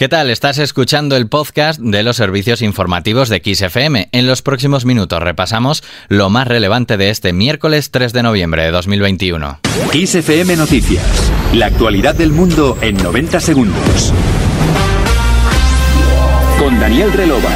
¿Qué tal? Estás escuchando el podcast de los servicios informativos de XFM. En los próximos minutos repasamos lo más relevante de este miércoles 3 de noviembre de 2021. XFM Noticias. La actualidad del mundo en 90 segundos. Con Daniel Relova.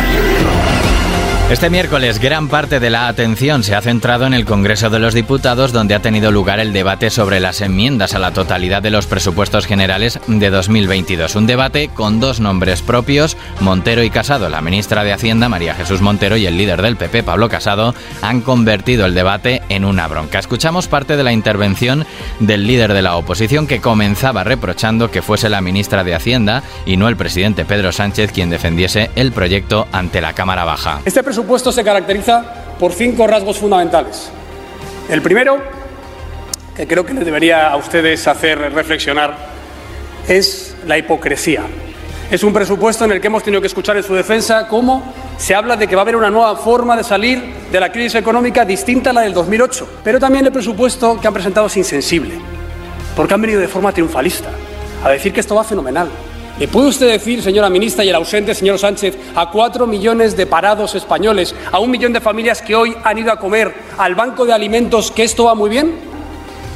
Este miércoles gran parte de la atención se ha centrado en el Congreso de los Diputados donde ha tenido lugar el debate sobre las enmiendas a la totalidad de los presupuestos generales de 2022. Un debate con dos nombres propios, Montero y Casado. La ministra de Hacienda, María Jesús Montero, y el líder del PP, Pablo Casado, han convertido el debate en una bronca. Escuchamos parte de la intervención del líder de la oposición que comenzaba reprochando que fuese la ministra de Hacienda y no el presidente Pedro Sánchez quien defendiese el proyecto ante la Cámara Baja. Este presupuesto se caracteriza por cinco rasgos fundamentales. El primero, que creo que les debería a ustedes hacer reflexionar, es la hipocresía. Es un presupuesto en el que hemos tenido que escuchar en su defensa cómo se habla de que va a haber una nueva forma de salir de la crisis económica distinta a la del 2008. Pero también el presupuesto que han presentado es insensible, porque han venido de forma triunfalista a decir que esto va fenomenal, ¿Le puede usted decir, señora ministra, y el ausente señor Sánchez, a cuatro millones de parados españoles, a un millón de familias que hoy han ido a comer al banco de alimentos, que esto va muy bien?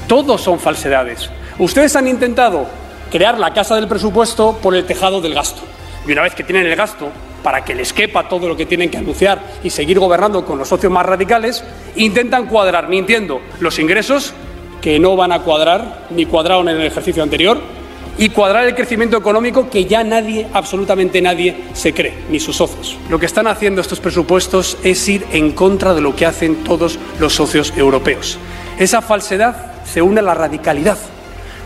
Todos son falsedades. Ustedes han intentado crear la casa del presupuesto por el tejado del gasto. Y una vez que tienen el gasto, para que les quepa todo lo que tienen que anunciar y seguir gobernando con los socios más radicales, intentan cuadrar, mintiendo, los ingresos, que no van a cuadrar, ni cuadraron en el ejercicio anterior, y cuadrar el crecimiento económico que ya nadie, absolutamente nadie, se cree, ni sus socios. Lo que están haciendo estos presupuestos es ir en contra de lo que hacen todos los socios europeos. Esa falsedad se une a la radicalidad,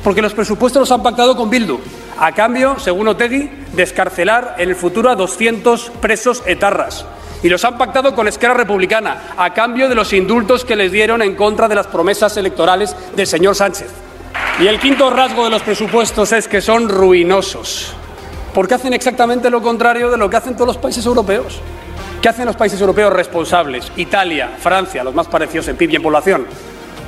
porque los presupuestos los han pactado con Bildu, a cambio, según Otegui, de escarcelar en el futuro a 200 presos etarras. Y los han pactado con Esquerra Republicana, a cambio de los indultos que les dieron en contra de las promesas electorales del señor Sánchez. Y el quinto rasgo de los presupuestos es que son ruinosos, porque hacen exactamente lo contrario de lo que hacen todos los países europeos. ¿Qué hacen los países europeos responsables? Italia, Francia, los más parecidos en PIB y en población.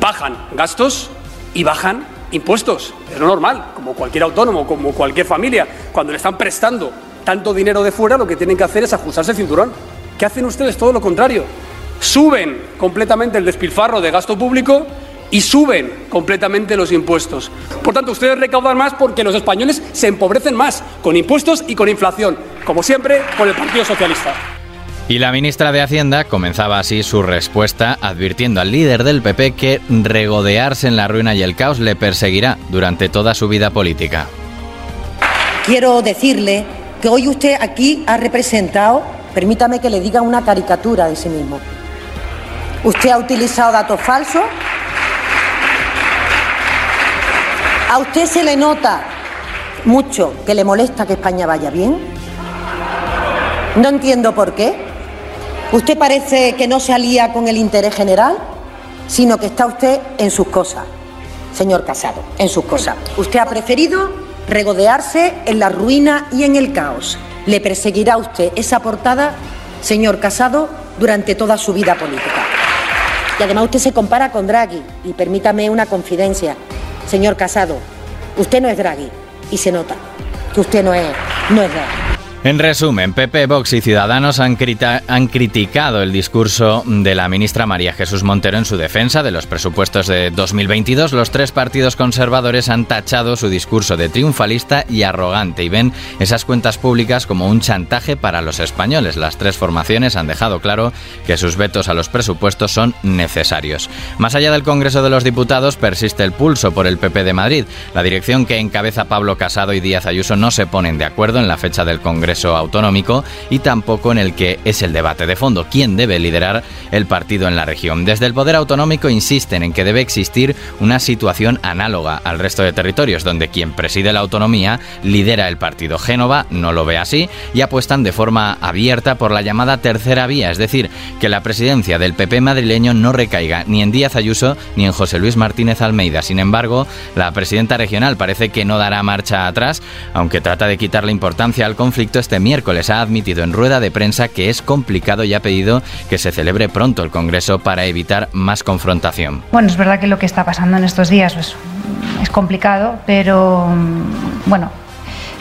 Bajan gastos y bajan impuestos. Es lo normal, como cualquier autónomo, como cualquier familia. Cuando le están prestando tanto dinero de fuera, lo que tienen que hacer es ajustarse el cinturón. ¿Qué hacen ustedes? Todo lo contrario. Suben completamente el despilfarro de gasto público y suben completamente los impuestos. Por tanto, ustedes recaudan más porque los españoles se empobrecen más con impuestos y con inflación, como siempre con el Partido Socialista. Y la ministra de Hacienda comenzaba así su respuesta advirtiendo al líder del PP que regodearse en la ruina y el caos le perseguirá durante toda su vida política. Quiero decirle que hoy usted aquí ha representado, permítame que le diga una caricatura de sí mismo. Usted ha utilizado datos falsos ¿A usted se le nota mucho que le molesta que España vaya bien? No entiendo por qué. Usted parece que no se alía con el interés general, sino que está usted en sus cosas, señor Casado, en sus cosas. Usted ha preferido regodearse en la ruina y en el caos. Le perseguirá a usted esa portada, señor Casado, durante toda su vida política. Y además usted se compara con Draghi, y permítame una confidencia. Señor Casado, usted no es Draghi y se nota que usted no es, no es Draghi. En resumen, PP, Vox y Ciudadanos han, han, criticado el discurso de la ministra María Jesús Montero en su defensa de los presupuestos de 2022. Los tres partidos conservadores han tachado su discurso de triunfalista y arrogante y ven esas cuentas públicas como un chantaje para los españoles. Las tres formaciones han dejado claro que sus vetos a los presupuestos son necesarios. Más allá del Congreso de los Diputados persiste el pulso por el PP de Madrid. La dirección que encabeza Pablo Casado y Díaz Ayuso no se ponen de acuerdo en la fecha del Congreso Autonómico y tampoco en el que es el debate de fondo, quién debe liderar el partido en la región. Desde el Poder Autonómico insisten en que debe existir una situación análoga al resto de territorios, donde quien preside la autonomía lidera el partido. Génova no lo ve así y apuestan de forma abierta por la llamada tercera vía, es decir, que la presidencia del PP madrileño no recaiga ni en Díaz Ayuso ni en José Luis Martínez Almeida. Sin embargo, la presidenta regional parece que no dará marcha atrás, aunque trata de quitarle importancia al conflicto este miércoles ha admitido en rueda de prensa que es complicado y ha pedido que se celebre pronto el Congreso para evitar más confrontación. Bueno, es verdad que lo que está pasando en estos días es complicado, pero mm, bueno,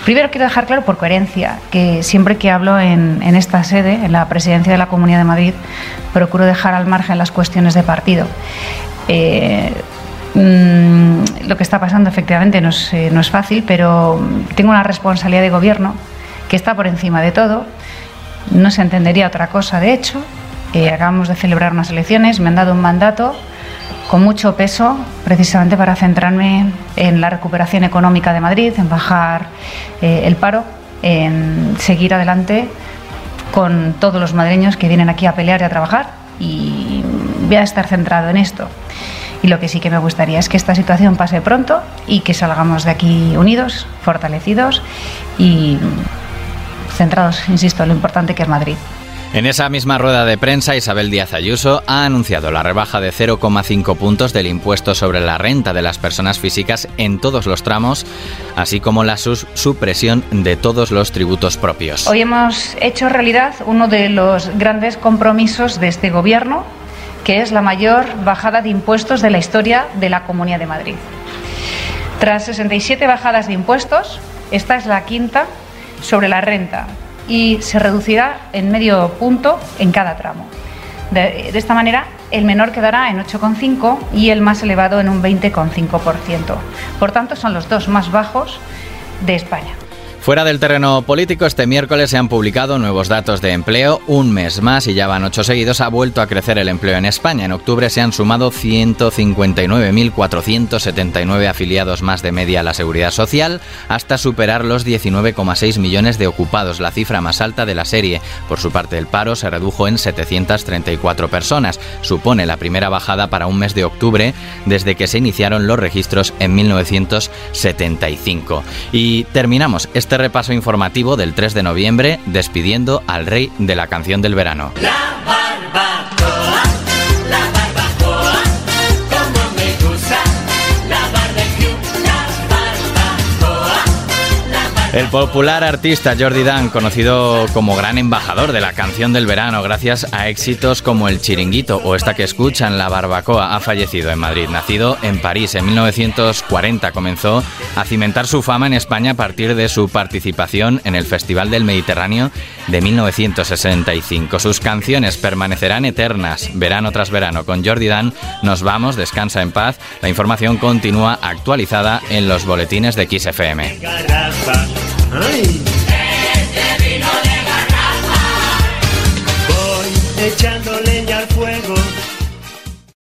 Primero quiero dejar claro por coherencia que siempre que hablo en, esta sede, en la presidencia de la Comunidad de Madrid, procuro dejar al margen las cuestiones de partido. Eh, mm, lo que está pasando efectivamente eh, no es fácil, pero tengo una responsabilidad de gobierno que está por encima de todo. No se entendería otra cosa, de hecho. Eh, acabamos de celebrar unas elecciones, me han dado un mandato con mucho peso, precisamente para centrarme en la recuperación económica de Madrid, en bajar eh, el paro, en seguir adelante con todos los madrileños que vienen aquí a pelear y a trabajar y voy a estar centrado en esto. Y lo que sí que me gustaría es que esta situación pase pronto y que salgamos de aquí unidos, fortalecidos y centrados, insisto, en lo importante que es Madrid. En esa misma rueda de prensa, Isabel Díaz Ayuso ha anunciado la rebaja de 0,5 puntos del impuesto sobre la renta de las personas físicas en todos los tramos, así como la supresión de todos los tributos propios. Hoy hemos hecho realidad uno de los grandes compromisos de este Gobierno, que es la mayor bajada de impuestos de la historia de la Comunidad de Madrid. Tras 67 bajadas de impuestos, esta es la quinta sobre la renta, y se reducirá en medio punto en cada tramo. De, esta manera, el menor quedará en 8,5 y el más elevado en un 20,5%. Por tanto, son los dos más bajos de España. Fuera del terreno político, este miércoles se han publicado nuevos datos de empleo. Un mes más y ya van ocho seguidos. Ha vuelto a crecer el empleo en España. En octubre se han sumado 159.479 afiliados más de media a la seguridad social, hasta superar los 19,6 millones de ocupados, la cifra más alta de la serie. Por su parte, el paro se redujo en 734 personas. Supone la primera bajada para un mes de octubre desde que se iniciaron los registros en 1975. Y terminamos este este repaso informativo del 3 de noviembre despidiendo al rey de la canción del verano. El popular artista Jordi Dan, conocido como gran embajador de la canción del verano, gracias a éxitos como El Chiringuito o esta que escuchan, La Barbacoa, ha fallecido en Madrid. Nacido en París en 1940, comenzó a cimentar su fama en España a partir de su participación en el Festival del Mediterráneo de 1965. Sus canciones permanecerán eternas, verano tras verano. Con Jordi Dan nos vamos, descansa en paz. La información continúa actualizada en los boletines de XFM. Ay.